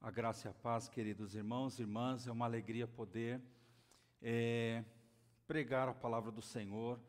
A graça e a paz, queridos irmãos e irmãs, é uma alegria poder é, pregar a palavra do Senhor,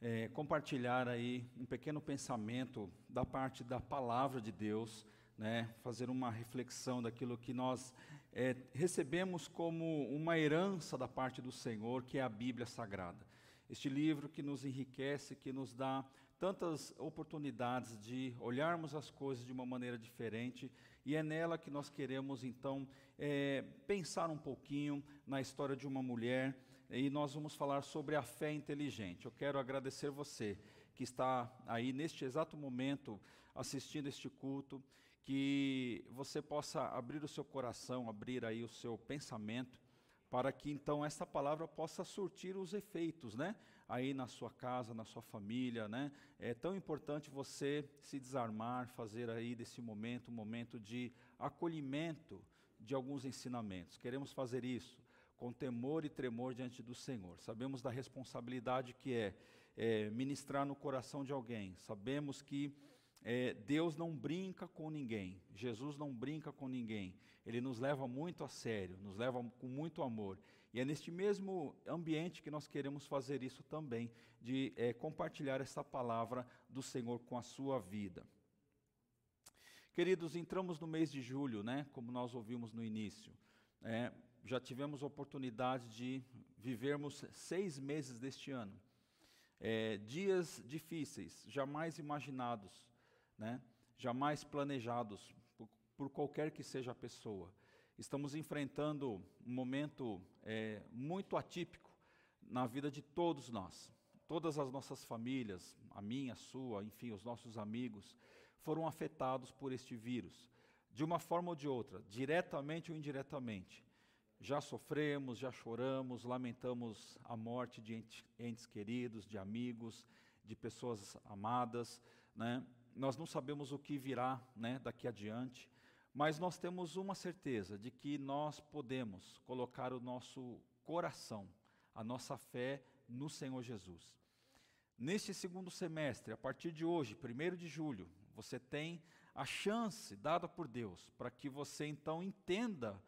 é, compartilhar aí um pequeno pensamento da parte da palavra de Deus, né, fazer uma reflexão daquilo que nós é, recebemos como uma herança da parte do Senhor, que é a Bíblia Sagrada. Este livro que nos enriquece, que nos dá tantas oportunidades de olharmos as coisas de uma maneira diferente, e é nela que nós queremos então é, pensar um pouquinho na história de uma mulher, e nós vamos falar sobre a fé inteligente. Eu quero agradecer você que está aí neste exato momento assistindo este culto, que você possa abrir o seu coração, abrir aí o seu pensamento para que então essa palavra possa surtir os efeitos, né? Aí na sua casa, na sua família, né? É tão importante você se desarmar, fazer aí desse momento um momento de acolhimento de alguns ensinamentos. Queremos fazer isso com temor e tremor diante do Senhor. Sabemos da responsabilidade que é, é ministrar no coração de alguém. Sabemos que é, Deus não brinca com ninguém, Jesus não brinca com ninguém, Ele nos leva muito a sério, nos leva com muito amor. E é neste mesmo ambiente que nós queremos fazer isso também, de é, compartilhar essa palavra do Senhor com a sua vida. Queridos, entramos no mês de julho, né, como nós ouvimos no início. É, já tivemos a oportunidade de vivermos seis meses deste ano. É, dias difíceis, jamais imaginados né? jamais planejados por, por, qualquer que seja a pessoa. Estamos enfrentando um momento é, muito atípico na vida de todos nós. Todas as nossas famílias, a minha, a sua, enfim, os nossos amigos, foram afetados por este vírus, de uma forma ou de outra, diretamente ou indiretamente. Já sofremos, já choramos, lamentamos a morte de entes, queridos, de amigos, de pessoas amadas, né? nós não sabemos o que virá né, daqui adiante, mas nós temos uma certeza de que nós podemos colocar o nosso coração, a nossa fé no Senhor Jesus. Neste segundo semestre, a partir de hoje, 1 de julho, você tem a chance dada por Deus para que você então entenda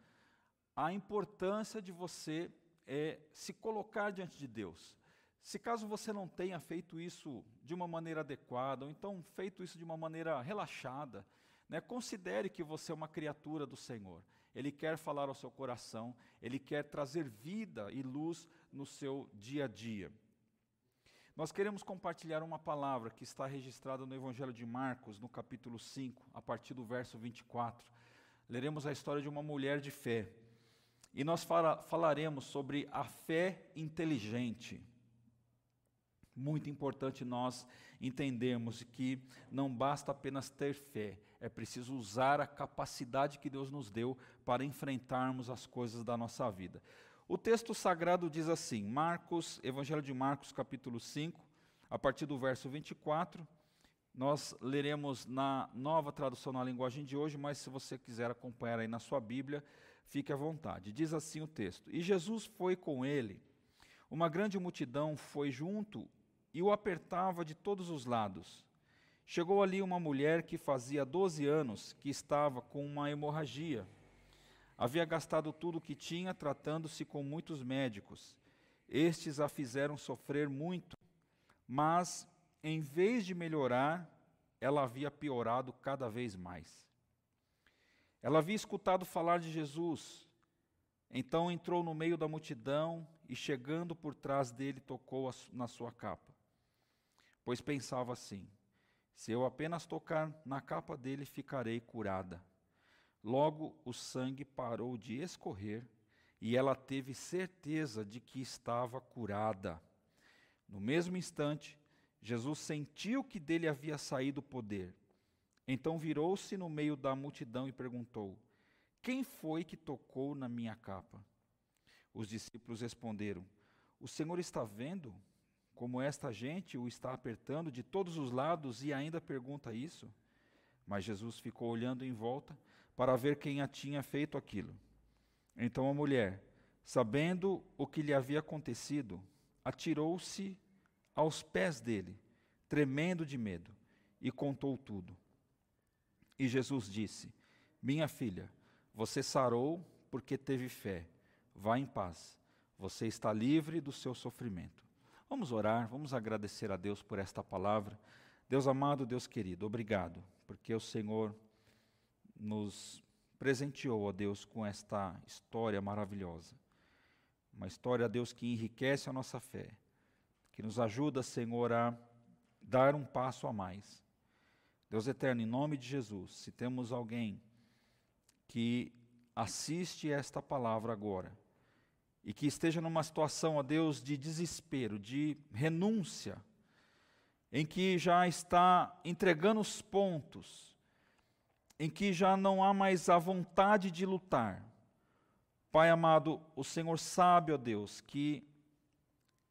a importância de você é, se colocar diante de Deus. Se caso você não tenha feito isso de uma maneira adequada, ou então feito isso de uma maneira relaxada, né, considere que você é uma criatura do Senhor. Ele quer falar ao seu coração, ele quer trazer vida e luz no seu dia a dia. Nós queremos compartilhar uma palavra que está registrada no Evangelho de Marcos, no capítulo 5, a partir do verso 24. Leremos a história de uma mulher de fé. E nós falaremos sobre a fé inteligente muito importante nós entendermos que não basta apenas ter fé, é preciso usar a capacidade que Deus nos deu para enfrentarmos as coisas da nossa vida. O texto sagrado diz assim, Marcos, Evangelho de Marcos, capítulo 5, a partir do verso 24. Nós leremos na nova tradução na linguagem de hoje, mas se você quiser acompanhar aí na sua Bíblia, fique à vontade. Diz assim o texto: E Jesus foi com ele. Uma grande multidão foi junto e o apertava de todos os lados. Chegou ali uma mulher que fazia 12 anos que estava com uma hemorragia. Havia gastado tudo o que tinha tratando-se com muitos médicos. Estes a fizeram sofrer muito, mas em vez de melhorar, ela havia piorado cada vez mais. Ela havia escutado falar de Jesus, então entrou no meio da multidão e, chegando por trás dele, tocou na sua capa pois pensava assim: se eu apenas tocar na capa dele, ficarei curada. Logo o sangue parou de escorrer e ela teve certeza de que estava curada. No mesmo instante, Jesus sentiu que dele havia saído o poder. Então virou-se no meio da multidão e perguntou: Quem foi que tocou na minha capa? Os discípulos responderam: O Senhor está vendo como esta gente o está apertando de todos os lados e ainda pergunta isso? Mas Jesus ficou olhando em volta para ver quem a tinha feito aquilo. Então a mulher, sabendo o que lhe havia acontecido, atirou-se aos pés dele, tremendo de medo, e contou tudo. E Jesus disse: Minha filha, Você sarou porque teve fé. Vá em paz. Você está livre do seu sofrimento. Vamos orar, vamos agradecer a Deus por esta palavra. Deus amado, Deus querido, obrigado, porque o Senhor nos presenteou, ó Deus, com esta história maravilhosa. Uma história, Deus, que enriquece a nossa fé, que nos ajuda, Senhor, a dar um passo a mais. Deus eterno, em nome de Jesus, se temos alguém que assiste esta palavra agora e que esteja numa situação, ó Deus, de desespero, de renúncia, em que já está entregando os pontos, em que já não há mais a vontade de lutar. Pai amado, o Senhor sabe, ó Deus, que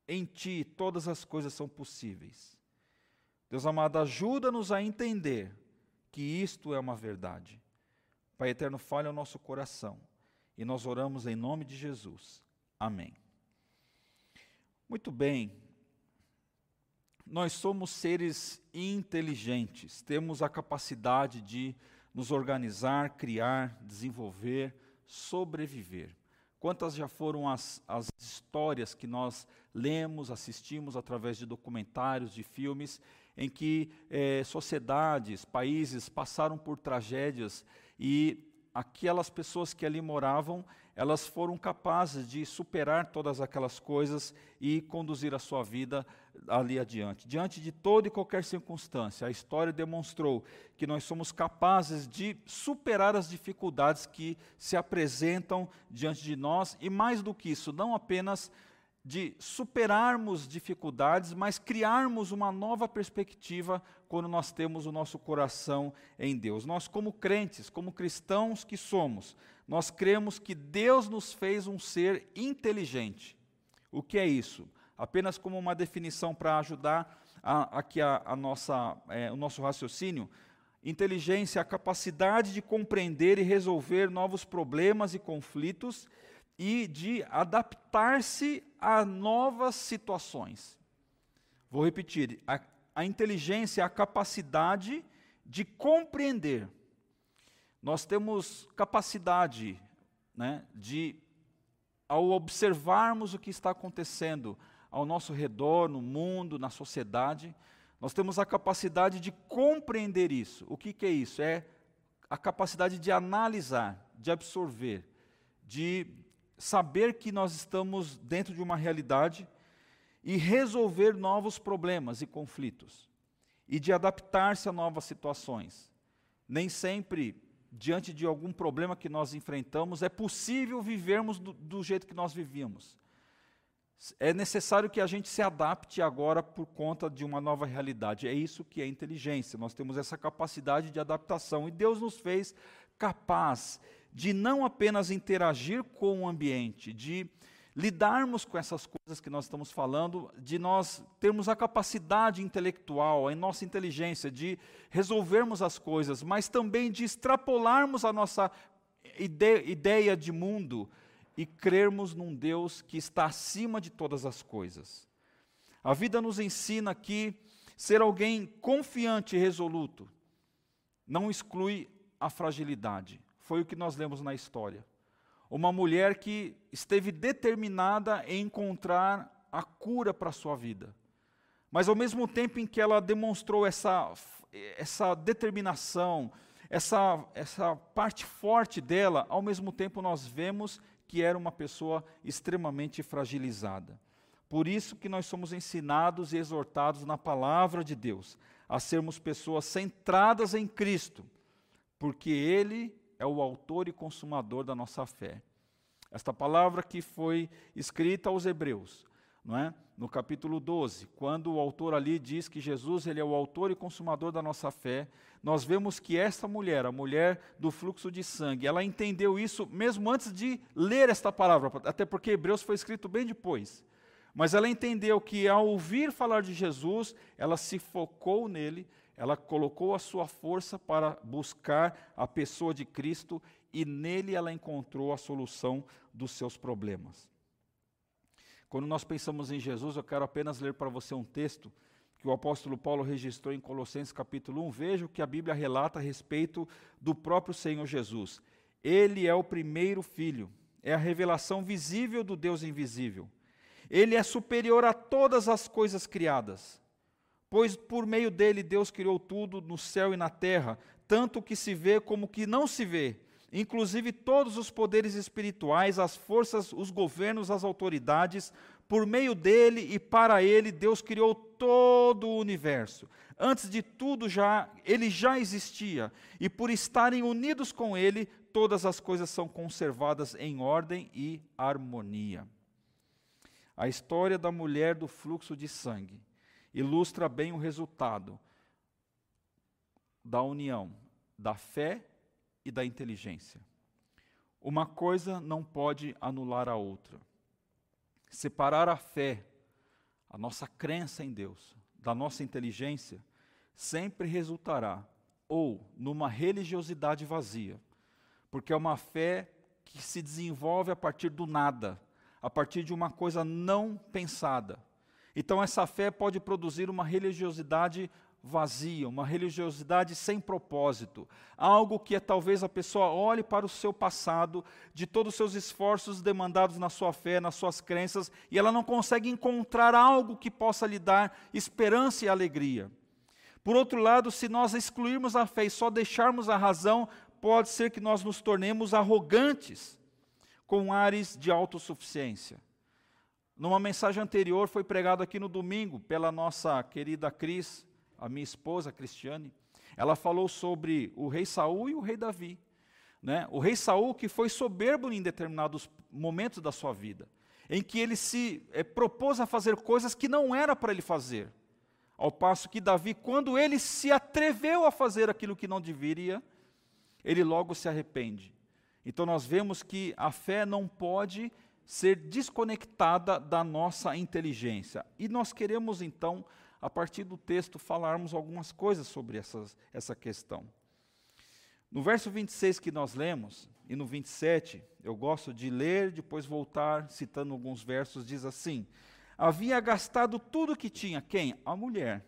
em Ti todas as coisas são possíveis. Deus amado, ajuda-nos a entender que isto é uma verdade. Pai eterno, fale ao nosso coração. E nós oramos em nome de Jesus. Amém. Muito bem. Nós somos seres inteligentes, temos a capacidade de nos organizar, criar, desenvolver, sobreviver. Quantas já foram as, as histórias que nós lemos, assistimos através de documentários, de filmes, em que eh, sociedades, países passaram por tragédias e aquelas pessoas que ali moravam, elas foram capazes de superar todas aquelas coisas e conduzir a sua vida ali adiante. Diante de toda e qualquer circunstância, a história demonstrou que nós somos capazes de superar as dificuldades que se apresentam diante de nós e mais do que isso, não apenas de superarmos dificuldades, mas criarmos uma nova perspectiva quando nós temos o nosso coração em Deus. Nós, como crentes, como cristãos que somos, nós cremos que Deus nos fez um ser inteligente. O que é isso? Apenas como uma definição para ajudar aqui a, a nossa, é, o nosso raciocínio. Inteligência é a capacidade de compreender e resolver novos problemas e conflitos e de adaptar-se a novas situações. Vou repetir: a, a inteligência é a capacidade de compreender. Nós temos capacidade né, de, ao observarmos o que está acontecendo ao nosso redor, no mundo, na sociedade, nós temos a capacidade de compreender isso. O que, que é isso? É a capacidade de analisar, de absorver, de saber que nós estamos dentro de uma realidade e resolver novos problemas e conflitos, e de adaptar-se a novas situações. Nem sempre, diante de algum problema que nós enfrentamos, é possível vivermos do, do jeito que nós vivíamos. É necessário que a gente se adapte agora por conta de uma nova realidade. É isso que é inteligência. Nós temos essa capacidade de adaptação e Deus nos fez capaz de não apenas interagir com o ambiente, de lidarmos com essas coisas que nós estamos falando, de nós termos a capacidade intelectual, a nossa inteligência de resolvermos as coisas, mas também de extrapolarmos a nossa ideia de mundo e crermos num Deus que está acima de todas as coisas. A vida nos ensina que ser alguém confiante e resoluto não exclui a fragilidade. Foi o que nós lemos na história. Uma mulher que esteve determinada em encontrar a cura para a sua vida. Mas ao mesmo tempo em que ela demonstrou essa, essa determinação, essa, essa parte forte dela, ao mesmo tempo nós vemos que era uma pessoa extremamente fragilizada. Por isso que nós somos ensinados e exortados na palavra de Deus a sermos pessoas centradas em Cristo, porque Ele é o autor e consumador da nossa fé. Esta palavra que foi escrita aos Hebreus, não é? No capítulo 12, quando o autor ali diz que Jesus ele é o autor e consumador da nossa fé, nós vemos que esta mulher, a mulher do fluxo de sangue, ela entendeu isso mesmo antes de ler esta palavra, até porque Hebreus foi escrito bem depois. Mas ela entendeu que ao ouvir falar de Jesus, ela se focou nele, ela colocou a sua força para buscar a pessoa de Cristo e nele ela encontrou a solução dos seus problemas. Quando nós pensamos em Jesus, eu quero apenas ler para você um texto que o apóstolo Paulo registrou em Colossenses capítulo 1. Veja o que a Bíblia relata a respeito do próprio Senhor Jesus. Ele é o primeiro filho, é a revelação visível do Deus invisível. Ele é superior a todas as coisas criadas, pois por meio dele Deus criou tudo no céu e na terra, tanto o que se vê como o que não se vê, inclusive todos os poderes espirituais, as forças, os governos, as autoridades, por meio dele e para ele Deus criou todo o universo. Antes de tudo já ele já existia, e por estarem unidos com ele, todas as coisas são conservadas em ordem e harmonia. A história da mulher do fluxo de sangue ilustra bem o resultado da união da fé e da inteligência. Uma coisa não pode anular a outra. Separar a fé, a nossa crença em Deus, da nossa inteligência, sempre resultará ou numa religiosidade vazia, porque é uma fé que se desenvolve a partir do nada, a partir de uma coisa não pensada. Então, essa fé pode produzir uma religiosidade vazia, uma religiosidade sem propósito, algo que é, talvez a pessoa olhe para o seu passado, de todos os seus esforços demandados na sua fé, nas suas crenças, e ela não consegue encontrar algo que possa lhe dar esperança e alegria. Por outro lado, se nós excluirmos a fé e só deixarmos a razão, pode ser que nós nos tornemos arrogantes, com ares de autossuficiência. Numa mensagem anterior, foi pregado aqui no domingo pela nossa querida Cris, a minha esposa Cristiane. Ela falou sobre o rei Saul e o rei Davi. Né? O rei Saul que foi soberbo em determinados momentos da sua vida, em que ele se é, propôs a fazer coisas que não era para ele fazer. Ao passo que Davi, quando ele se atreveu a fazer aquilo que não deveria, ele logo se arrepende. Então nós vemos que a fé não pode ser desconectada da nossa inteligência. E nós queremos então, a partir do texto, falarmos algumas coisas sobre essas, essa questão. No verso 26 que nós lemos, e no 27, eu gosto de ler, depois voltar, citando alguns versos, diz assim: Havia gastado tudo que tinha, quem? A mulher.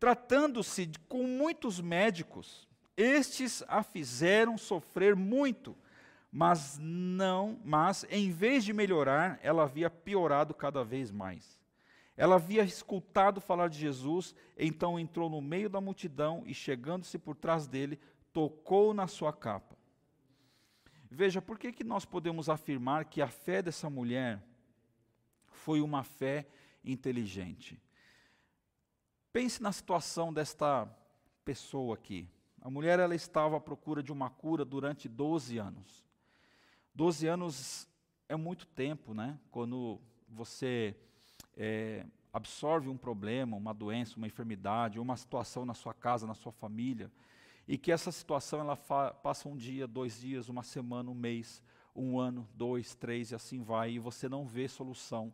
Tratando-se com muitos médicos, estes a fizeram sofrer muito, mas não, mas em vez de melhorar, ela havia piorado cada vez mais. Ela havia escutado falar de Jesus, então entrou no meio da multidão e, chegando-se por trás dele, tocou na sua capa. Veja, por que, que nós podemos afirmar que a fé dessa mulher foi uma fé inteligente? Pense na situação desta pessoa aqui. A mulher ela estava à procura de uma cura durante 12 anos. 12 anos é muito tempo, né? Quando você é, absorve um problema, uma doença, uma enfermidade, uma situação na sua casa, na sua família, e que essa situação ela passa um dia, dois dias, uma semana, um mês, um ano, dois, três e assim vai, e você não vê solução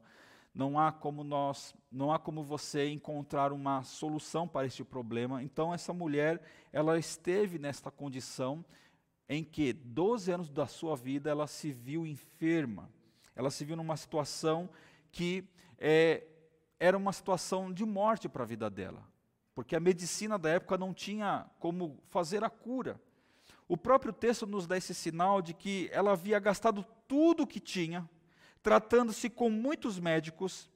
não há como nós, não há como você encontrar uma solução para este problema. Então essa mulher, ela esteve nesta condição em que 12 anos da sua vida ela se viu enferma. Ela se viu numa situação que é, era uma situação de morte para a vida dela, porque a medicina da época não tinha como fazer a cura. O próprio texto nos dá esse sinal de que ela havia gastado tudo o que tinha, tratando-se com muitos médicos.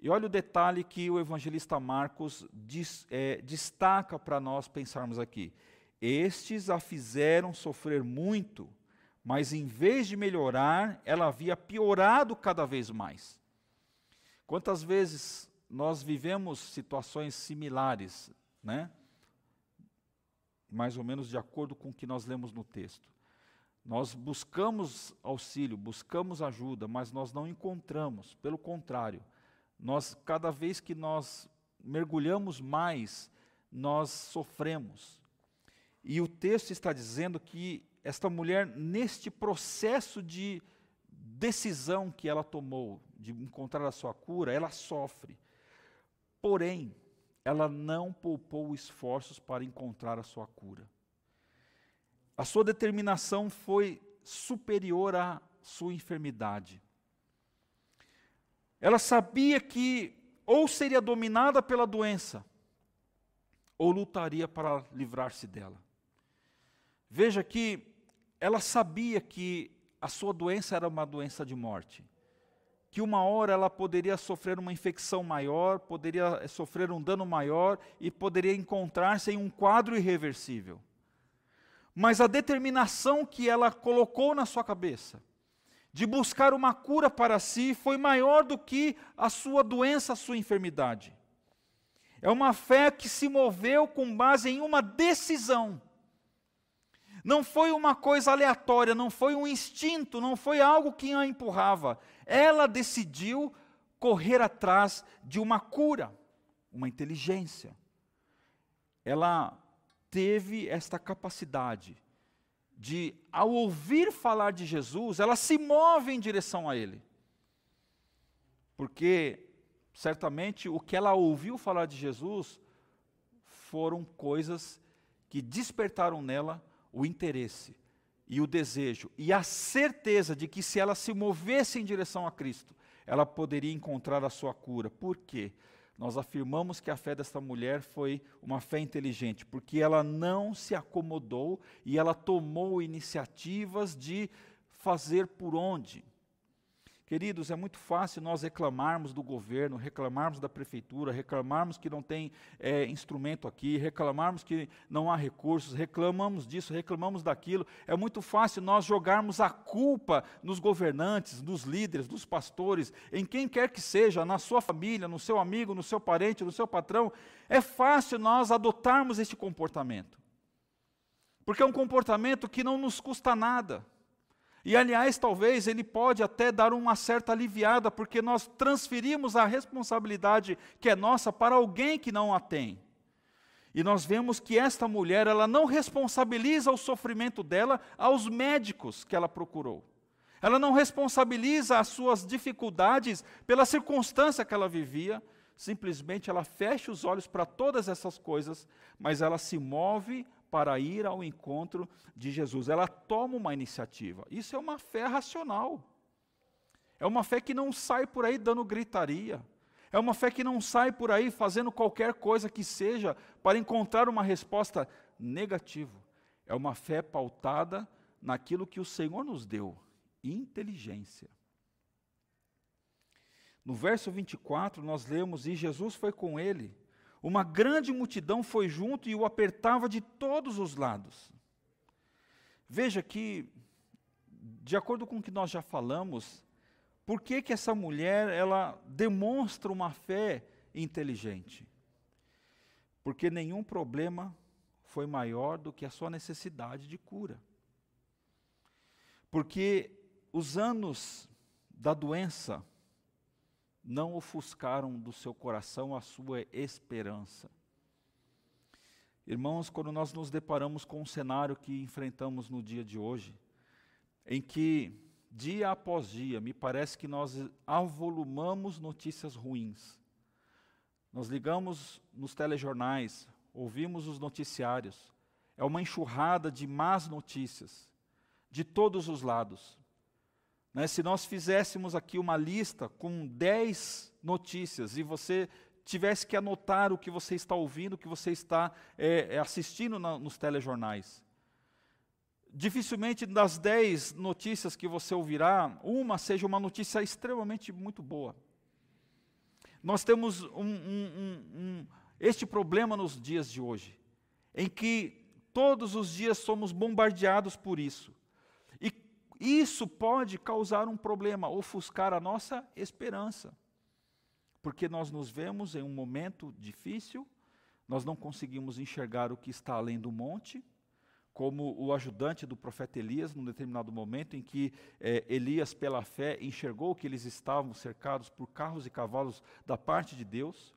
E olha o detalhe que o evangelista Marcos diz, é, destaca para nós pensarmos aqui. Estes a fizeram sofrer muito, mas em vez de melhorar, ela havia piorado cada vez mais. Quantas vezes nós vivemos situações similares, né? Mais ou menos de acordo com o que nós lemos no texto. Nós buscamos auxílio, buscamos ajuda, mas nós não encontramos. Pelo contrário, nós cada vez que nós mergulhamos mais, nós sofremos. E o texto está dizendo que esta mulher, neste processo de decisão que ela tomou de encontrar a sua cura, ela sofre. Porém, ela não poupou esforços para encontrar a sua cura. A sua determinação foi superior à sua enfermidade. Ela sabia que ou seria dominada pela doença, ou lutaria para livrar-se dela. Veja que ela sabia que a sua doença era uma doença de morte. Que uma hora ela poderia sofrer uma infecção maior, poderia sofrer um dano maior e poderia encontrar-se em um quadro irreversível. Mas a determinação que ela colocou na sua cabeça de buscar uma cura para si foi maior do que a sua doença, a sua enfermidade. É uma fé que se moveu com base em uma decisão. Não foi uma coisa aleatória, não foi um instinto, não foi algo que a empurrava. Ela decidiu correr atrás de uma cura, uma inteligência. Ela teve esta capacidade de, ao ouvir falar de Jesus, ela se move em direção a Ele. Porque, certamente, o que ela ouviu falar de Jesus foram coisas que despertaram nela o interesse e o desejo e a certeza de que se ela se movesse em direção a Cristo, ela poderia encontrar a sua cura. Por quê? Nós afirmamos que a fé desta mulher foi uma fé inteligente, porque ela não se acomodou e ela tomou iniciativas de fazer por onde. Queridos, é muito fácil nós reclamarmos do governo, reclamarmos da prefeitura, reclamarmos que não tem é, instrumento aqui, reclamarmos que não há recursos, reclamamos disso, reclamamos daquilo. É muito fácil nós jogarmos a culpa nos governantes, nos líderes, nos pastores, em quem quer que seja, na sua família, no seu amigo, no seu parente, no seu patrão. É fácil nós adotarmos este comportamento. Porque é um comportamento que não nos custa nada. E aliás, talvez ele pode até dar uma certa aliviada, porque nós transferimos a responsabilidade que é nossa para alguém que não a tem. E nós vemos que esta mulher, ela não responsabiliza o sofrimento dela aos médicos que ela procurou. Ela não responsabiliza as suas dificuldades pela circunstância que ela vivia, simplesmente ela fecha os olhos para todas essas coisas, mas ela se move para ir ao encontro de Jesus. Ela toma uma iniciativa. Isso é uma fé racional. É uma fé que não sai por aí dando gritaria. É uma fé que não sai por aí fazendo qualquer coisa que seja para encontrar uma resposta negativa. É uma fé pautada naquilo que o Senhor nos deu: inteligência. No verso 24, nós lemos: E Jesus foi com ele uma grande multidão foi junto e o apertava de todos os lados. Veja que, de acordo com o que nós já falamos, por que, que essa mulher ela demonstra uma fé inteligente? Porque nenhum problema foi maior do que a sua necessidade de cura. Porque os anos da doença, não ofuscaram do seu coração a sua esperança. Irmãos, quando nós nos deparamos com o cenário que enfrentamos no dia de hoje, em que dia após dia me parece que nós avolumamos notícias ruins. Nós ligamos nos telejornais, ouvimos os noticiários, é uma enxurrada de más notícias, de todos os lados. Né? Se nós fizéssemos aqui uma lista com 10 notícias e você tivesse que anotar o que você está ouvindo, o que você está é, assistindo na, nos telejornais. Dificilmente das 10 notícias que você ouvirá, uma seja uma notícia extremamente muito boa. Nós temos um, um, um, este problema nos dias de hoje, em que todos os dias somos bombardeados por isso. Isso pode causar um problema, ofuscar a nossa esperança. Porque nós nos vemos em um momento difícil, nós não conseguimos enxergar o que está além do monte, como o ajudante do profeta Elias, num determinado momento em que eh, Elias, pela fé, enxergou que eles estavam cercados por carros e cavalos da parte de Deus,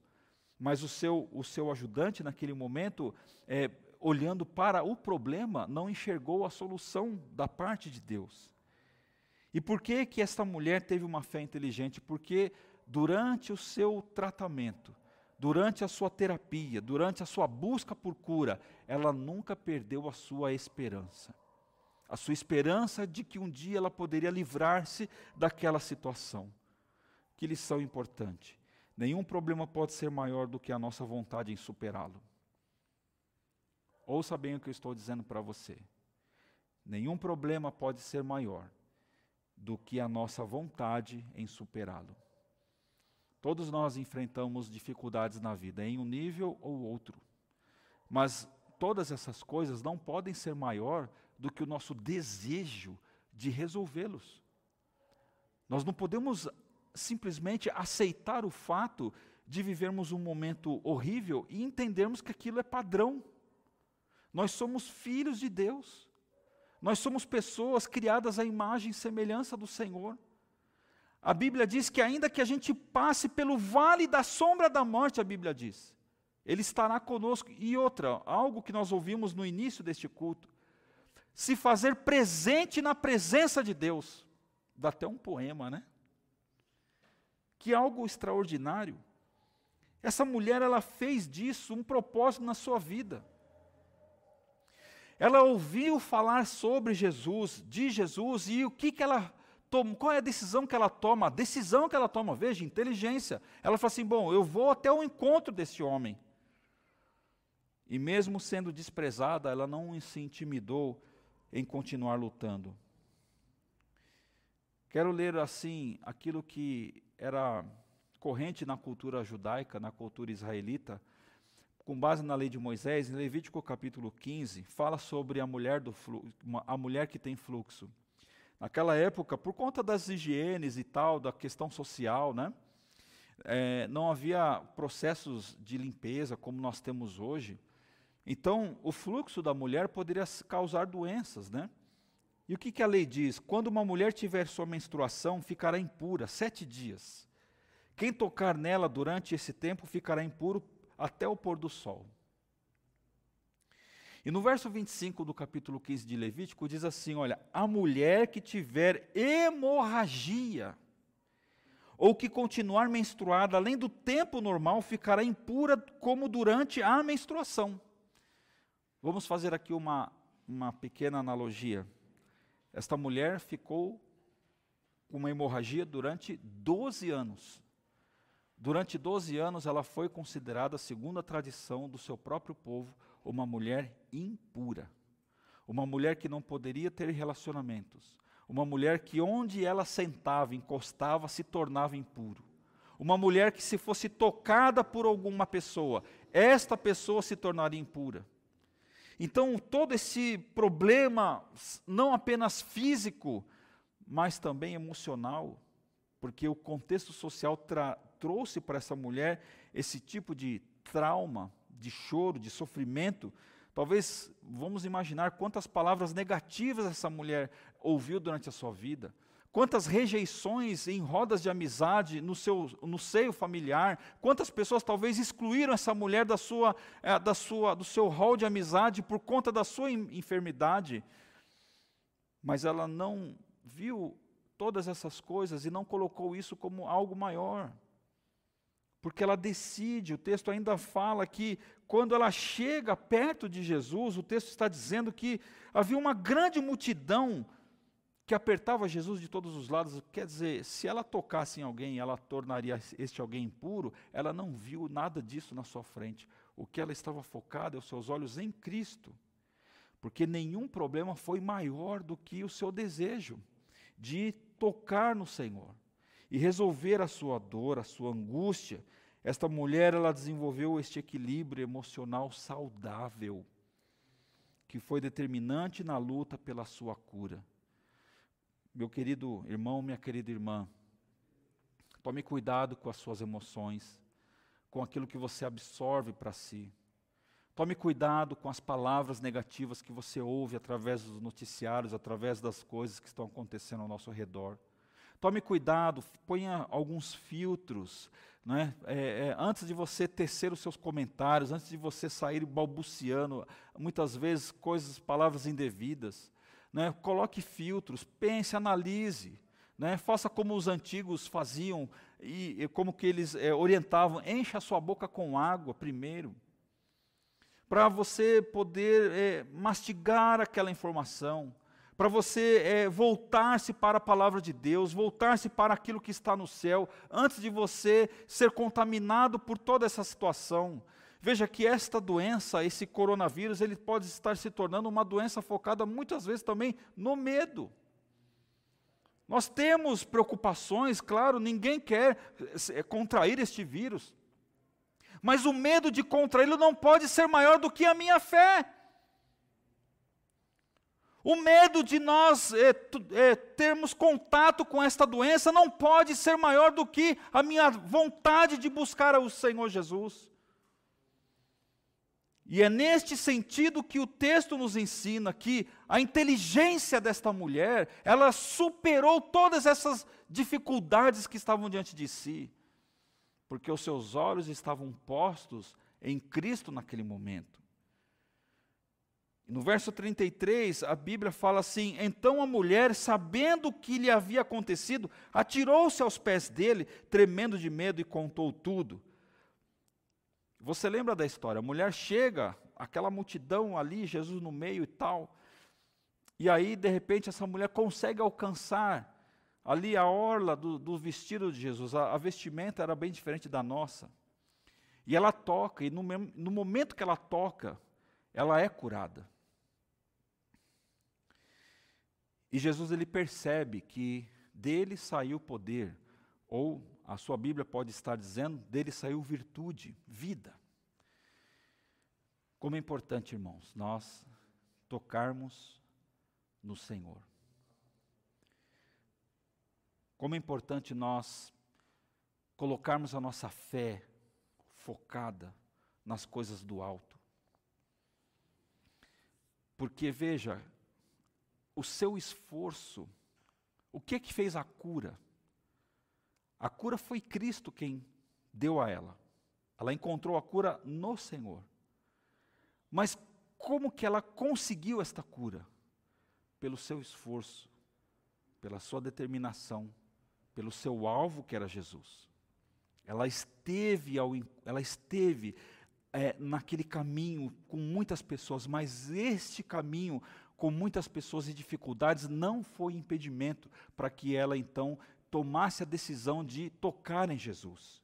mas o seu, o seu ajudante, naquele momento, eh, olhando para o problema, não enxergou a solução da parte de Deus. E por que que esta mulher teve uma fé inteligente? Porque durante o seu tratamento, durante a sua terapia, durante a sua busca por cura, ela nunca perdeu a sua esperança. A sua esperança de que um dia ela poderia livrar-se daquela situação. Que lição importante. Nenhum problema pode ser maior do que a nossa vontade em superá-lo. Ouça bem o que eu estou dizendo para você. Nenhum problema pode ser maior do que a nossa vontade em superá-lo. Todos nós enfrentamos dificuldades na vida, em um nível ou outro. Mas todas essas coisas não podem ser maior do que o nosso desejo de resolvê-los. Nós não podemos simplesmente aceitar o fato de vivermos um momento horrível e entendermos que aquilo é padrão. Nós somos filhos de Deus. Nós somos pessoas criadas à imagem e semelhança do Senhor. A Bíblia diz que ainda que a gente passe pelo vale da sombra da morte, a Bíblia diz, Ele estará conosco. E outra, algo que nós ouvimos no início deste culto, se fazer presente na presença de Deus. Dá até um poema, né? Que algo extraordinário. Essa mulher, ela fez disso um propósito na sua vida. Ela ouviu falar sobre Jesus, de Jesus, e o que, que ela toma, qual é a decisão que ela toma? A decisão que ela toma, veja, inteligência. Ela fala assim: bom, eu vou até o encontro desse homem. E mesmo sendo desprezada, ela não se intimidou em continuar lutando. Quero ler assim aquilo que era corrente na cultura judaica, na cultura israelita, com base na lei de Moisés, em Levítico capítulo 15, fala sobre a mulher, do a mulher que tem fluxo. Naquela época, por conta das higienes e tal, da questão social, né, é, não havia processos de limpeza como nós temos hoje. Então, o fluxo da mulher poderia causar doenças, né? E o que, que a lei diz? Quando uma mulher tiver sua menstruação, ficará impura sete dias. Quem tocar nela durante esse tempo ficará impuro até o pôr do sol. E no verso 25 do capítulo 15 de Levítico diz assim: Olha, a mulher que tiver hemorragia, ou que continuar menstruada além do tempo normal, ficará impura como durante a menstruação. Vamos fazer aqui uma, uma pequena analogia. Esta mulher ficou com uma hemorragia durante 12 anos. Durante 12 anos, ela foi considerada, segundo a tradição do seu próprio povo, uma mulher impura. Uma mulher que não poderia ter relacionamentos. Uma mulher que, onde ela sentava, encostava, se tornava impuro. Uma mulher que, se fosse tocada por alguma pessoa, esta pessoa se tornaria impura. Então, todo esse problema, não apenas físico, mas também emocional, porque o contexto social trouxe para essa mulher esse tipo de trauma, de choro, de sofrimento. Talvez vamos imaginar quantas palavras negativas essa mulher ouviu durante a sua vida. Quantas rejeições em rodas de amizade no, seu, no seio familiar, quantas pessoas talvez excluíram essa mulher da sua, é, da sua, do seu rol de amizade por conta da sua enfermidade, mas ela não viu todas essas coisas e não colocou isso como algo maior. Porque ela decide, o texto ainda fala que quando ela chega perto de Jesus, o texto está dizendo que havia uma grande multidão que apertava Jesus de todos os lados. Quer dizer, se ela tocasse em alguém, ela tornaria este alguém impuro, ela não viu nada disso na sua frente. O que ela estava focada é os seus olhos em Cristo. Porque nenhum problema foi maior do que o seu desejo de tocar no Senhor e resolver a sua dor, a sua angústia. Esta mulher, ela desenvolveu este equilíbrio emocional saudável, que foi determinante na luta pela sua cura. Meu querido irmão, minha querida irmã, tome cuidado com as suas emoções, com aquilo que você absorve para si. Tome cuidado com as palavras negativas que você ouve através dos noticiários, através das coisas que estão acontecendo ao nosso redor. Tome cuidado, ponha alguns filtros, né? É, é, antes de você tecer os seus comentários, antes de você sair balbuciando, muitas vezes coisas, palavras indevidas. Né? Coloque filtros, pense, analise. Né? Faça como os antigos faziam e, e como que eles é, orientavam, encha a sua boca com água primeiro para você poder é, mastigar aquela informação, para você é, voltar-se para a palavra de Deus, voltar-se para aquilo que está no céu, antes de você ser contaminado por toda essa situação. Veja que esta doença, esse coronavírus, ele pode estar se tornando uma doença focada muitas vezes também no medo. Nós temos preocupações, claro, ninguém quer eh, contrair este vírus. Mas o medo de contraí-lo não pode ser maior do que a minha fé. O medo de nós é, é, termos contato com esta doença não pode ser maior do que a minha vontade de buscar o Senhor Jesus. E é neste sentido que o texto nos ensina que a inteligência desta mulher, ela superou todas essas dificuldades que estavam diante de si, porque os seus olhos estavam postos em Cristo naquele momento. No verso 33, a Bíblia fala assim: Então a mulher, sabendo o que lhe havia acontecido, atirou-se aos pés dele, tremendo de medo, e contou tudo. Você lembra da história? A mulher chega, aquela multidão ali, Jesus no meio e tal. E aí, de repente, essa mulher consegue alcançar ali a orla do, do vestido de Jesus. A, a, vestimenta era bem diferente da nossa. E ela toca, e no, no momento que ela toca, ela é curada. E Jesus ele percebe que dele saiu poder, ou a sua Bíblia pode estar dizendo, dele saiu virtude, vida. Como é importante, irmãos, nós tocarmos no Senhor. Como é importante nós colocarmos a nossa fé focada nas coisas do alto. Porque veja, o seu esforço, o que que fez a cura? A cura foi Cristo quem deu a ela. Ela encontrou a cura no Senhor. Mas como que ela conseguiu esta cura? Pelo seu esforço, pela sua determinação, pelo seu alvo que era Jesus. Ela esteve, ao, ela esteve é, naquele caminho com muitas pessoas, mas este caminho com muitas pessoas e dificuldades não foi impedimento para que ela então tomasse a decisão de tocar em Jesus.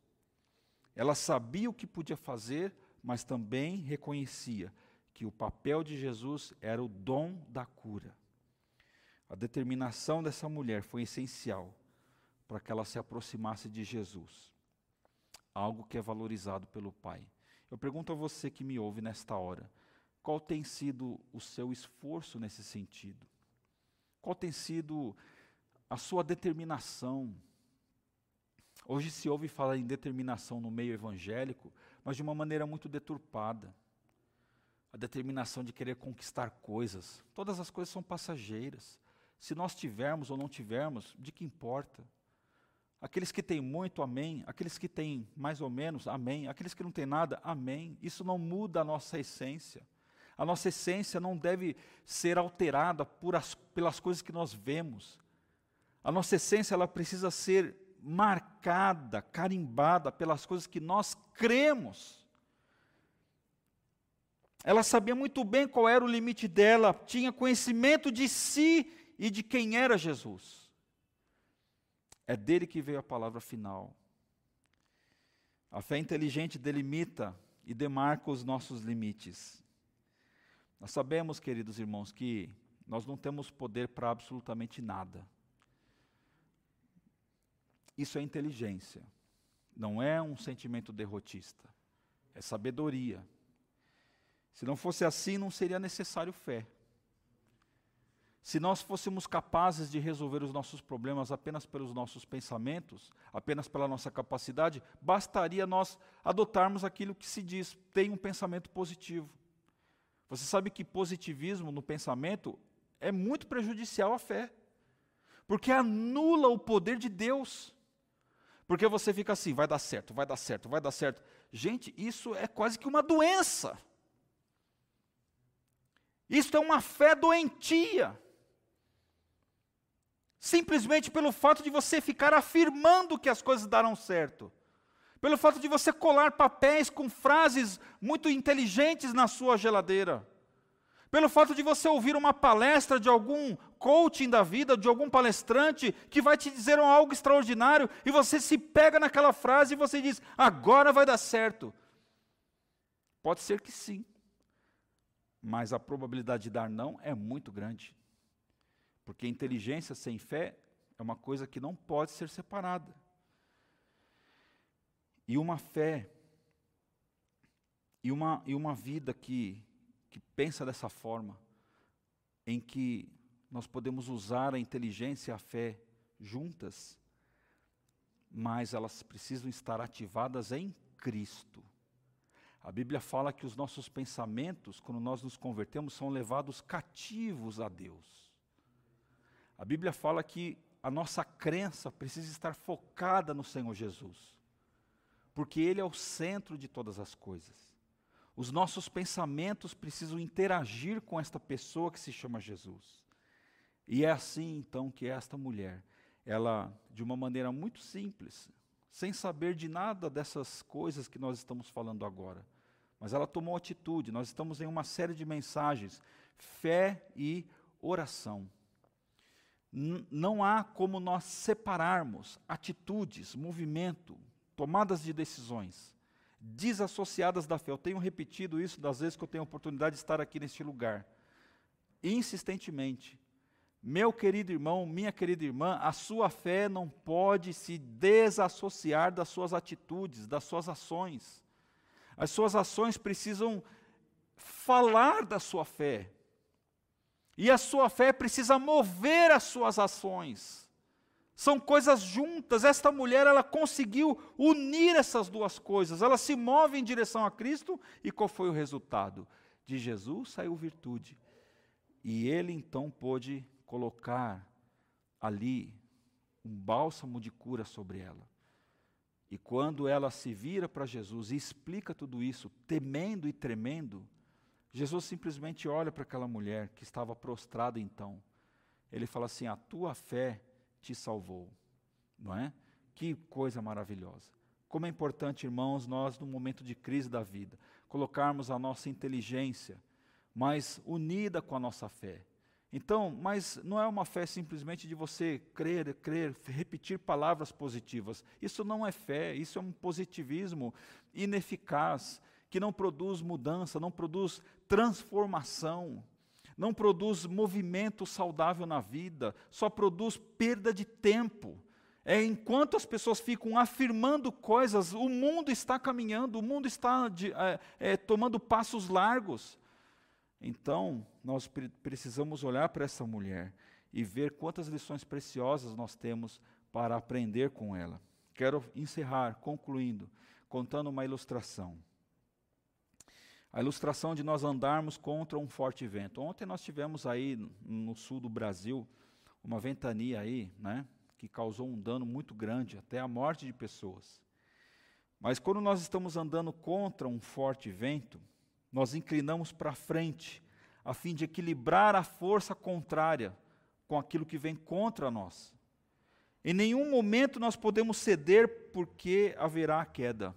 Ela sabia o que podia fazer, mas também reconhecia que o papel de Jesus era o dom da cura. A determinação dessa mulher foi essencial para que ela se aproximasse de Jesus, algo que é valorizado pelo Pai. Eu pergunto a você que me ouve nesta hora: qual tem sido o seu esforço nesse sentido? Qual tem sido a sua determinação. Hoje se ouve falar em determinação no meio evangélico, mas de uma maneira muito deturpada. A determinação de querer conquistar coisas. Todas as coisas são passageiras. Se nós tivermos ou não tivermos, de que importa? Aqueles que têm muito, amém. Aqueles que têm mais ou menos, amém. Aqueles que não têm nada, amém. Isso não muda a nossa essência. A nossa essência não deve ser alterada as, pelas coisas que nós vemos. A nossa essência ela precisa ser marcada, carimbada pelas coisas que nós cremos. Ela sabia muito bem qual era o limite dela, tinha conhecimento de si e de quem era Jesus. É dele que veio a palavra final. A fé inteligente delimita e demarca os nossos limites. Nós sabemos, queridos irmãos, que nós não temos poder para absolutamente nada. Isso é inteligência. Não é um sentimento derrotista. É sabedoria. Se não fosse assim, não seria necessário fé. Se nós fôssemos capazes de resolver os nossos problemas apenas pelos nossos pensamentos, apenas pela nossa capacidade, bastaria nós adotarmos aquilo que se diz, tem um pensamento positivo. Você sabe que positivismo no pensamento é muito prejudicial à fé, porque anula o poder de Deus. Porque você fica assim, vai dar certo, vai dar certo, vai dar certo. Gente, isso é quase que uma doença. Isso é uma fé doentia. Simplesmente pelo fato de você ficar afirmando que as coisas darão certo. Pelo fato de você colar papéis com frases muito inteligentes na sua geladeira pelo fato de você ouvir uma palestra de algum coaching da vida, de algum palestrante que vai te dizer algo extraordinário e você se pega naquela frase e você diz: agora vai dar certo. Pode ser que sim, mas a probabilidade de dar não é muito grande. Porque inteligência sem fé é uma coisa que não pode ser separada. E uma fé, e uma, e uma vida que, que pensa dessa forma, em que nós podemos usar a inteligência e a fé juntas, mas elas precisam estar ativadas em Cristo. A Bíblia fala que os nossos pensamentos, quando nós nos convertemos, são levados cativos a Deus. A Bíblia fala que a nossa crença precisa estar focada no Senhor Jesus, porque Ele é o centro de todas as coisas. Os nossos pensamentos precisam interagir com esta pessoa que se chama Jesus. E é assim então que esta mulher, ela, de uma maneira muito simples, sem saber de nada dessas coisas que nós estamos falando agora, mas ela tomou atitude. Nós estamos em uma série de mensagens, fé e oração. N não há como nós separarmos atitudes, movimento, tomadas de decisões desassociadas da fé. Eu tenho repetido isso das vezes que eu tenho a oportunidade de estar aqui neste lugar, insistentemente. Meu querido irmão, minha querida irmã, a sua fé não pode se desassociar das suas atitudes, das suas ações. As suas ações precisam falar da sua fé. E a sua fé precisa mover as suas ações. São coisas juntas. Esta mulher, ela conseguiu unir essas duas coisas. Ela se move em direção a Cristo. E qual foi o resultado? De Jesus saiu virtude. E ele então pôde colocar ali um bálsamo de cura sobre ela. E quando ela se vira para Jesus e explica tudo isso, temendo e tremendo, Jesus simplesmente olha para aquela mulher que estava prostrada então. Ele fala assim: A tua fé te salvou. Não é? Que coisa maravilhosa. Como é importante, irmãos, nós, no momento de crise da vida, colocarmos a nossa inteligência mais unida com a nossa fé então, mas não é uma fé simplesmente de você crer, crer, repetir palavras positivas. Isso não é fé, isso é um positivismo ineficaz, que não produz mudança, não produz transformação, não produz movimento saudável na vida, só produz perda de tempo. É enquanto as pessoas ficam afirmando coisas, o mundo está caminhando, o mundo está de, é, é, tomando passos largos. Então, nós pre precisamos olhar para essa mulher e ver quantas lições preciosas nós temos para aprender com ela. Quero encerrar, concluindo, contando uma ilustração. A ilustração de nós andarmos contra um forte vento. Ontem nós tivemos aí no sul do Brasil uma ventania aí, né, que causou um dano muito grande, até a morte de pessoas. Mas quando nós estamos andando contra um forte vento, nós inclinamos para frente, a fim de equilibrar a força contrária com aquilo que vem contra nós. Em nenhum momento nós podemos ceder, porque haverá queda.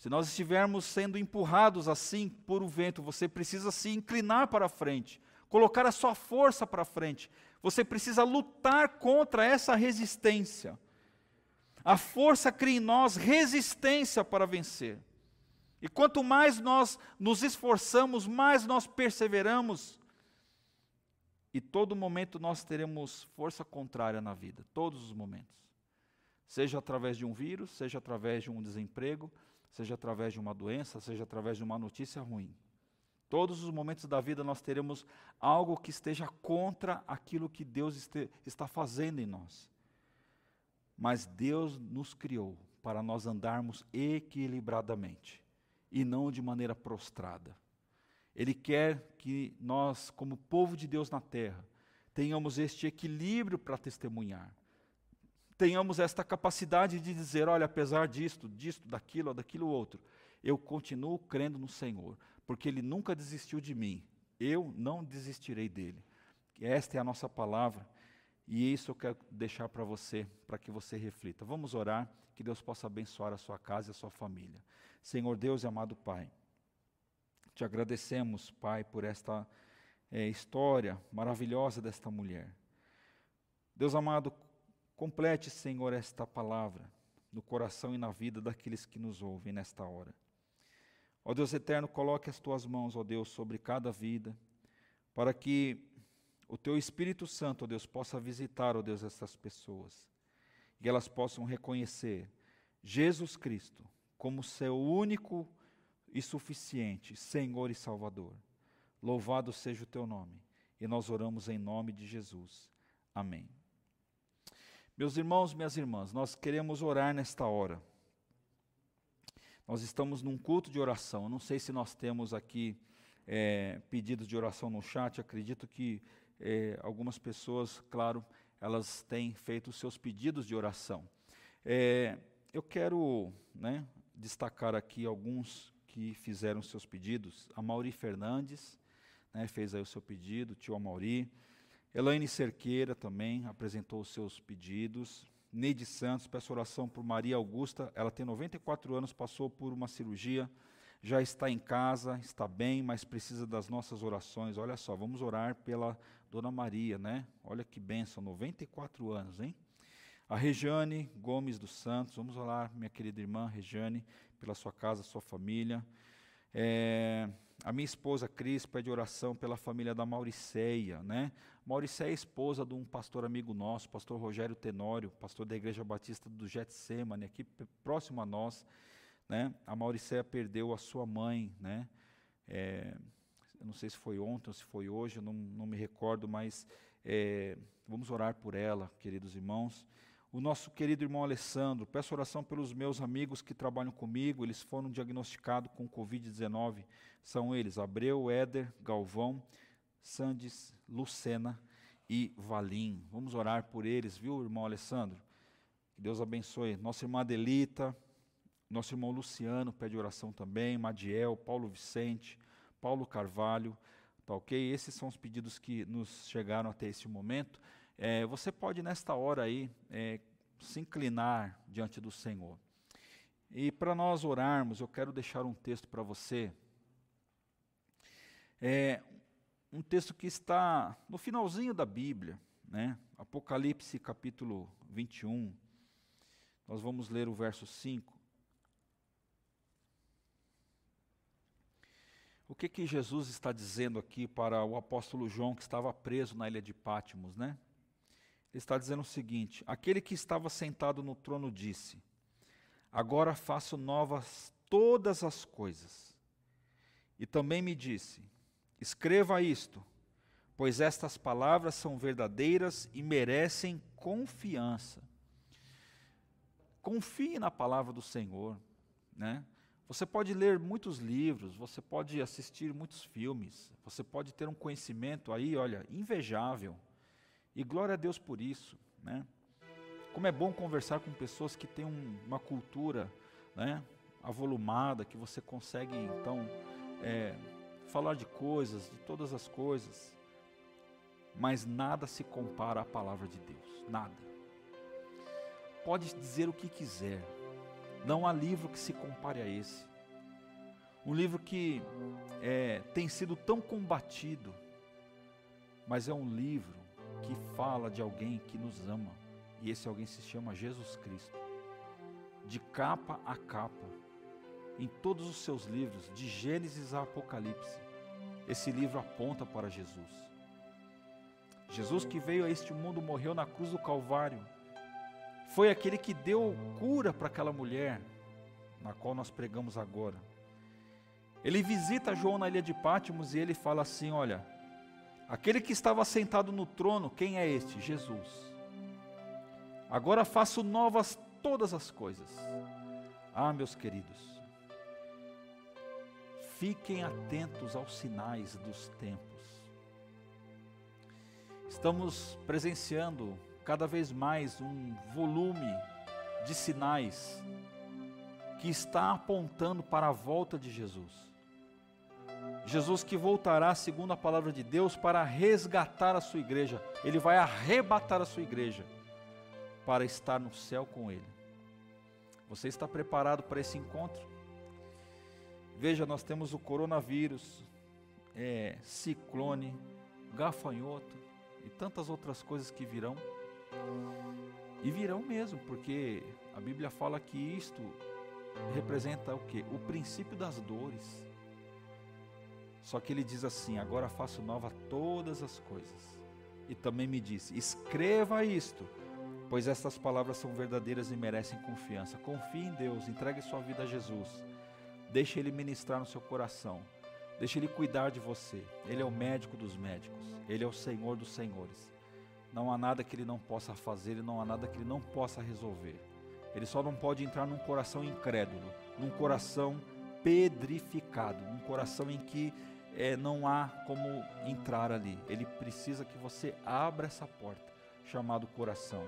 Se nós estivermos sendo empurrados assim por o vento, você precisa se inclinar para frente, colocar a sua força para frente. Você precisa lutar contra essa resistência. A força cria em nós resistência para vencer. E quanto mais nós nos esforçamos, mais nós perseveramos. E todo momento nós teremos força contrária na vida, todos os momentos. Seja através de um vírus, seja através de um desemprego, seja através de uma doença, seja através de uma notícia ruim. Todos os momentos da vida nós teremos algo que esteja contra aquilo que Deus este, está fazendo em nós. Mas Deus nos criou para nós andarmos equilibradamente e não de maneira prostrada. Ele quer que nós, como povo de Deus na terra, tenhamos este equilíbrio para testemunhar. Tenhamos esta capacidade de dizer: olha, apesar disto, disto, daquilo, daquilo outro, eu continuo crendo no Senhor, porque Ele nunca desistiu de mim. Eu não desistirei dele. Esta é a nossa palavra e isso eu quero deixar para você, para que você reflita. Vamos orar, que Deus possa abençoar a sua casa e a sua família. Senhor Deus e amado Pai, te agradecemos, Pai, por esta é, história maravilhosa desta mulher. Deus amado, complete, Senhor, esta palavra no coração e na vida daqueles que nos ouvem nesta hora. Ó Deus eterno, coloque as tuas mãos, ó Deus, sobre cada vida, para que o teu Espírito Santo, ó Deus, possa visitar, ó Deus, essas pessoas e elas possam reconhecer Jesus Cristo como seu único e suficiente Senhor e Salvador. Louvado seja o teu nome. E nós oramos em nome de Jesus. Amém. Meus irmãos, minhas irmãs, nós queremos orar nesta hora. Nós estamos num culto de oração. Eu não sei se nós temos aqui é, pedidos de oração no chat. Acredito que é, algumas pessoas, claro, elas têm feito os seus pedidos de oração. É, eu quero né, destacar aqui alguns que fizeram seus pedidos. A Mauri Fernandes né, fez aí o seu pedido, tio Amauri. Elaine Cerqueira também apresentou os seus pedidos. Neide Santos, peço oração por Maria Augusta. Ela tem 94 anos, passou por uma cirurgia, já está em casa, está bem, mas precisa das nossas orações. Olha só, vamos orar pela Dona Maria, né? Olha que benção, 94 anos, hein? A Regiane Gomes dos Santos, vamos orar, minha querida irmã Regiane, pela sua casa, sua família. É, a minha esposa Cris pede oração pela família da Mauriceia, né? Mauriceia é esposa de um pastor amigo nosso, pastor Rogério Tenório, pastor da Igreja Batista do Getsemane, aqui próximo a nós, né? A Mauriceia perdeu a sua mãe, né? É, eu não sei se foi ontem ou se foi hoje, eu não, não me recordo, mas é, vamos orar por ela, queridos irmãos. O nosso querido irmão Alessandro, peço oração pelos meus amigos que trabalham comigo, eles foram diagnosticados com Covid-19. São eles, Abreu, Éder, Galvão, Sandes, Lucena e Valim. Vamos orar por eles, viu, irmão Alessandro? Que Deus abençoe. Nossa irmã Adelita, nosso irmão Luciano pede oração também, Madiel, Paulo Vicente, Paulo Carvalho, tá ok? Esses são os pedidos que nos chegaram até esse momento. É, você pode, nesta hora aí, é, se inclinar diante do Senhor. E para nós orarmos, eu quero deixar um texto para você. É um texto que está no finalzinho da Bíblia, né? Apocalipse capítulo 21. Nós vamos ler o verso 5. O que que Jesus está dizendo aqui para o apóstolo João que estava preso na ilha de Pátimos, né? Ele está dizendo o seguinte: Aquele que estava sentado no trono disse: Agora faço novas todas as coisas. E também me disse: Escreva isto, pois estas palavras são verdadeiras e merecem confiança. Confie na palavra do Senhor, né? Você pode ler muitos livros, você pode assistir muitos filmes, você pode ter um conhecimento aí, olha, invejável. E glória a Deus por isso, né? Como é bom conversar com pessoas que têm um, uma cultura, né, avolumada, que você consegue então é, falar de coisas, de todas as coisas. Mas nada se compara à palavra de Deus, nada. Pode dizer o que quiser, não há livro que se compare a esse. Um livro que é, tem sido tão combatido, mas é um livro que fala de alguém que nos ama. E esse alguém se chama Jesus Cristo. De capa a capa, em todos os seus livros, de Gênesis a Apocalipse, esse livro aponta para Jesus. Jesus que veio a este mundo, morreu na cruz do Calvário, foi aquele que deu cura para aquela mulher, na qual nós pregamos agora. Ele visita João na ilha de Pátimos e ele fala assim: Olha, aquele que estava sentado no trono, quem é este? Jesus. Agora faço novas todas as coisas. Ah, meus queridos, fiquem atentos aos sinais dos tempos. Estamos presenciando cada vez mais um volume de sinais que está apontando para a volta de Jesus. Jesus que voltará, segundo a palavra de Deus, para resgatar a sua igreja. Ele vai arrebatar a sua igreja para estar no céu com Ele. Você está preparado para esse encontro? Veja, nós temos o coronavírus, é, ciclone, gafanhoto e tantas outras coisas que virão. E virão mesmo, porque a Bíblia fala que isto representa o que? O princípio das dores. Só que ele diz assim: agora faço nova todas as coisas. E também me disse: escreva isto, pois estas palavras são verdadeiras e merecem confiança. Confie em Deus, entregue sua vida a Jesus. Deixe Ele ministrar no seu coração. Deixe Ele cuidar de você. Ele é o médico dos médicos. Ele é o Senhor dos senhores. Não há nada que Ele não possa fazer e não há nada que Ele não possa resolver. Ele só não pode entrar num coração incrédulo, num coração pedrificado, num coração em que é, não há como entrar ali. Ele precisa que você abra essa porta, chamado coração.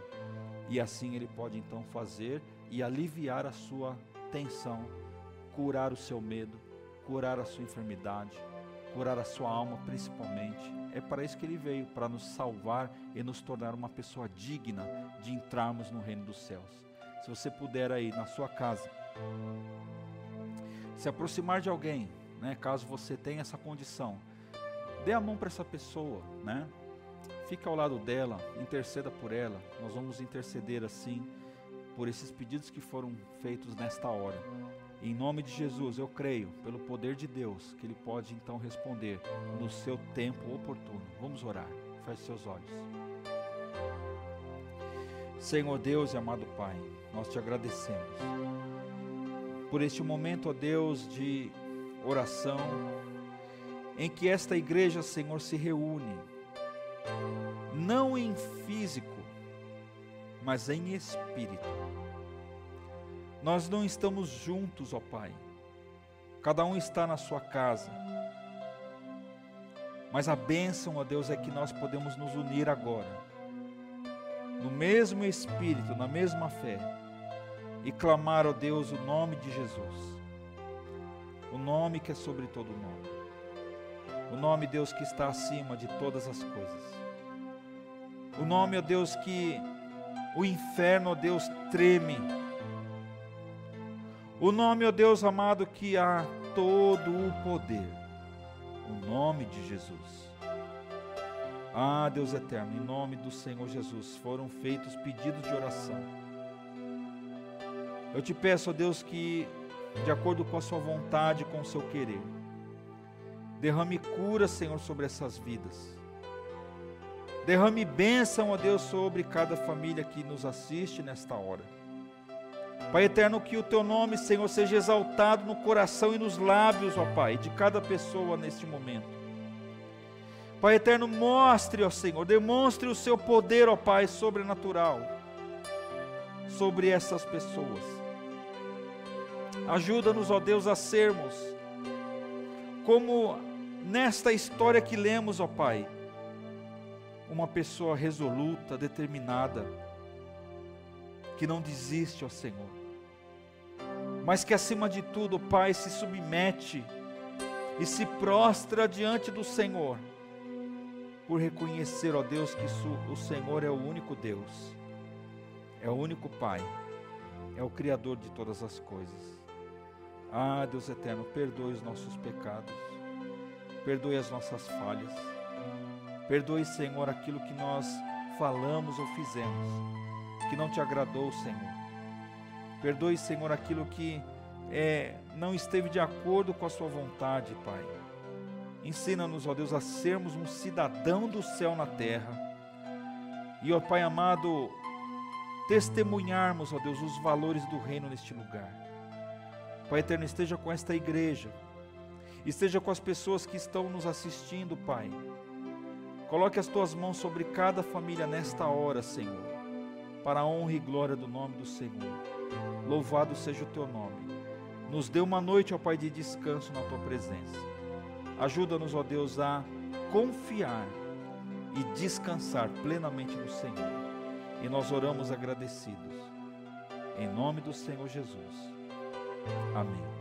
E assim ele pode então fazer e aliviar a sua tensão, curar o seu medo, curar a sua enfermidade, curar a sua alma principalmente. É para isso que ele veio, para nos salvar e nos tornar uma pessoa digna de entrarmos no reino dos céus. Se você puder aí na sua casa se aproximar de alguém, né, caso você tenha essa condição, dê a mão para essa pessoa, né? Fica ao lado dela, interceda por ela. Nós vamos interceder assim por esses pedidos que foram feitos nesta hora. Em nome de Jesus, eu creio, pelo poder de Deus, que Ele pode então responder no seu tempo oportuno. Vamos orar. Feche seus olhos. Senhor Deus e amado Pai, nós te agradecemos por este momento, ó Deus, de oração, em que esta igreja, Senhor, se reúne, não em físico, mas em espírito. Nós não estamos juntos, ó Pai, cada um está na sua casa, mas a bênção, ó Deus, é que nós podemos nos unir agora no mesmo espírito, na mesma fé, e clamar, ó Deus, o nome de Jesus, o nome que é sobre todo nome, o nome, Deus, que está acima de todas as coisas, o nome, ó Deus, que o inferno, ó Deus, treme, o nome, ó Deus amado, que há todo o poder, o nome de Jesus. Ah, Deus eterno, em nome do Senhor Jesus, foram feitos pedidos de oração. Eu te peço, ó Deus, que, de acordo com a Sua vontade, com o seu querer, derrame cura, Senhor, sobre essas vidas. Derrame bênção, ó Deus, sobre cada família que nos assiste nesta hora. Pai eterno, que o teu nome, Senhor, seja exaltado no coração e nos lábios, ó Pai, de cada pessoa neste momento. Pai eterno, mostre, ó Senhor, demonstre o seu poder, ó Pai, sobrenatural sobre essas pessoas. Ajuda-nos, ó Deus, a sermos como nesta história que lemos, ó Pai, uma pessoa resoluta, determinada, que não desiste, ó Senhor, mas que acima de tudo, Pai, se submete e se prostra diante do Senhor por reconhecer, ó Deus, que o Senhor é o único Deus, é o único Pai, é o Criador de todas as coisas. Ah, Deus eterno, perdoe os nossos pecados, perdoe as nossas falhas, perdoe, Senhor, aquilo que nós falamos ou fizemos, que não te agradou, Senhor. Perdoe, Senhor, aquilo que é, não esteve de acordo com a Sua vontade, Pai. Ensina-nos, ó Deus, a sermos um cidadão do céu na terra. E, ó Pai amado, testemunharmos, ó Deus, os valores do reino neste lugar. Pai eterno, esteja com esta igreja, esteja com as pessoas que estão nos assistindo, Pai. Coloque as tuas mãos sobre cada família nesta hora, Senhor, para a honra e glória do nome do Senhor. Louvado seja o teu nome. Nos dê uma noite, ó Pai, de descanso na tua presença. Ajuda-nos, ó Deus, a confiar e descansar plenamente no Senhor. E nós oramos agradecidos. Em nome do Senhor Jesus. Amém.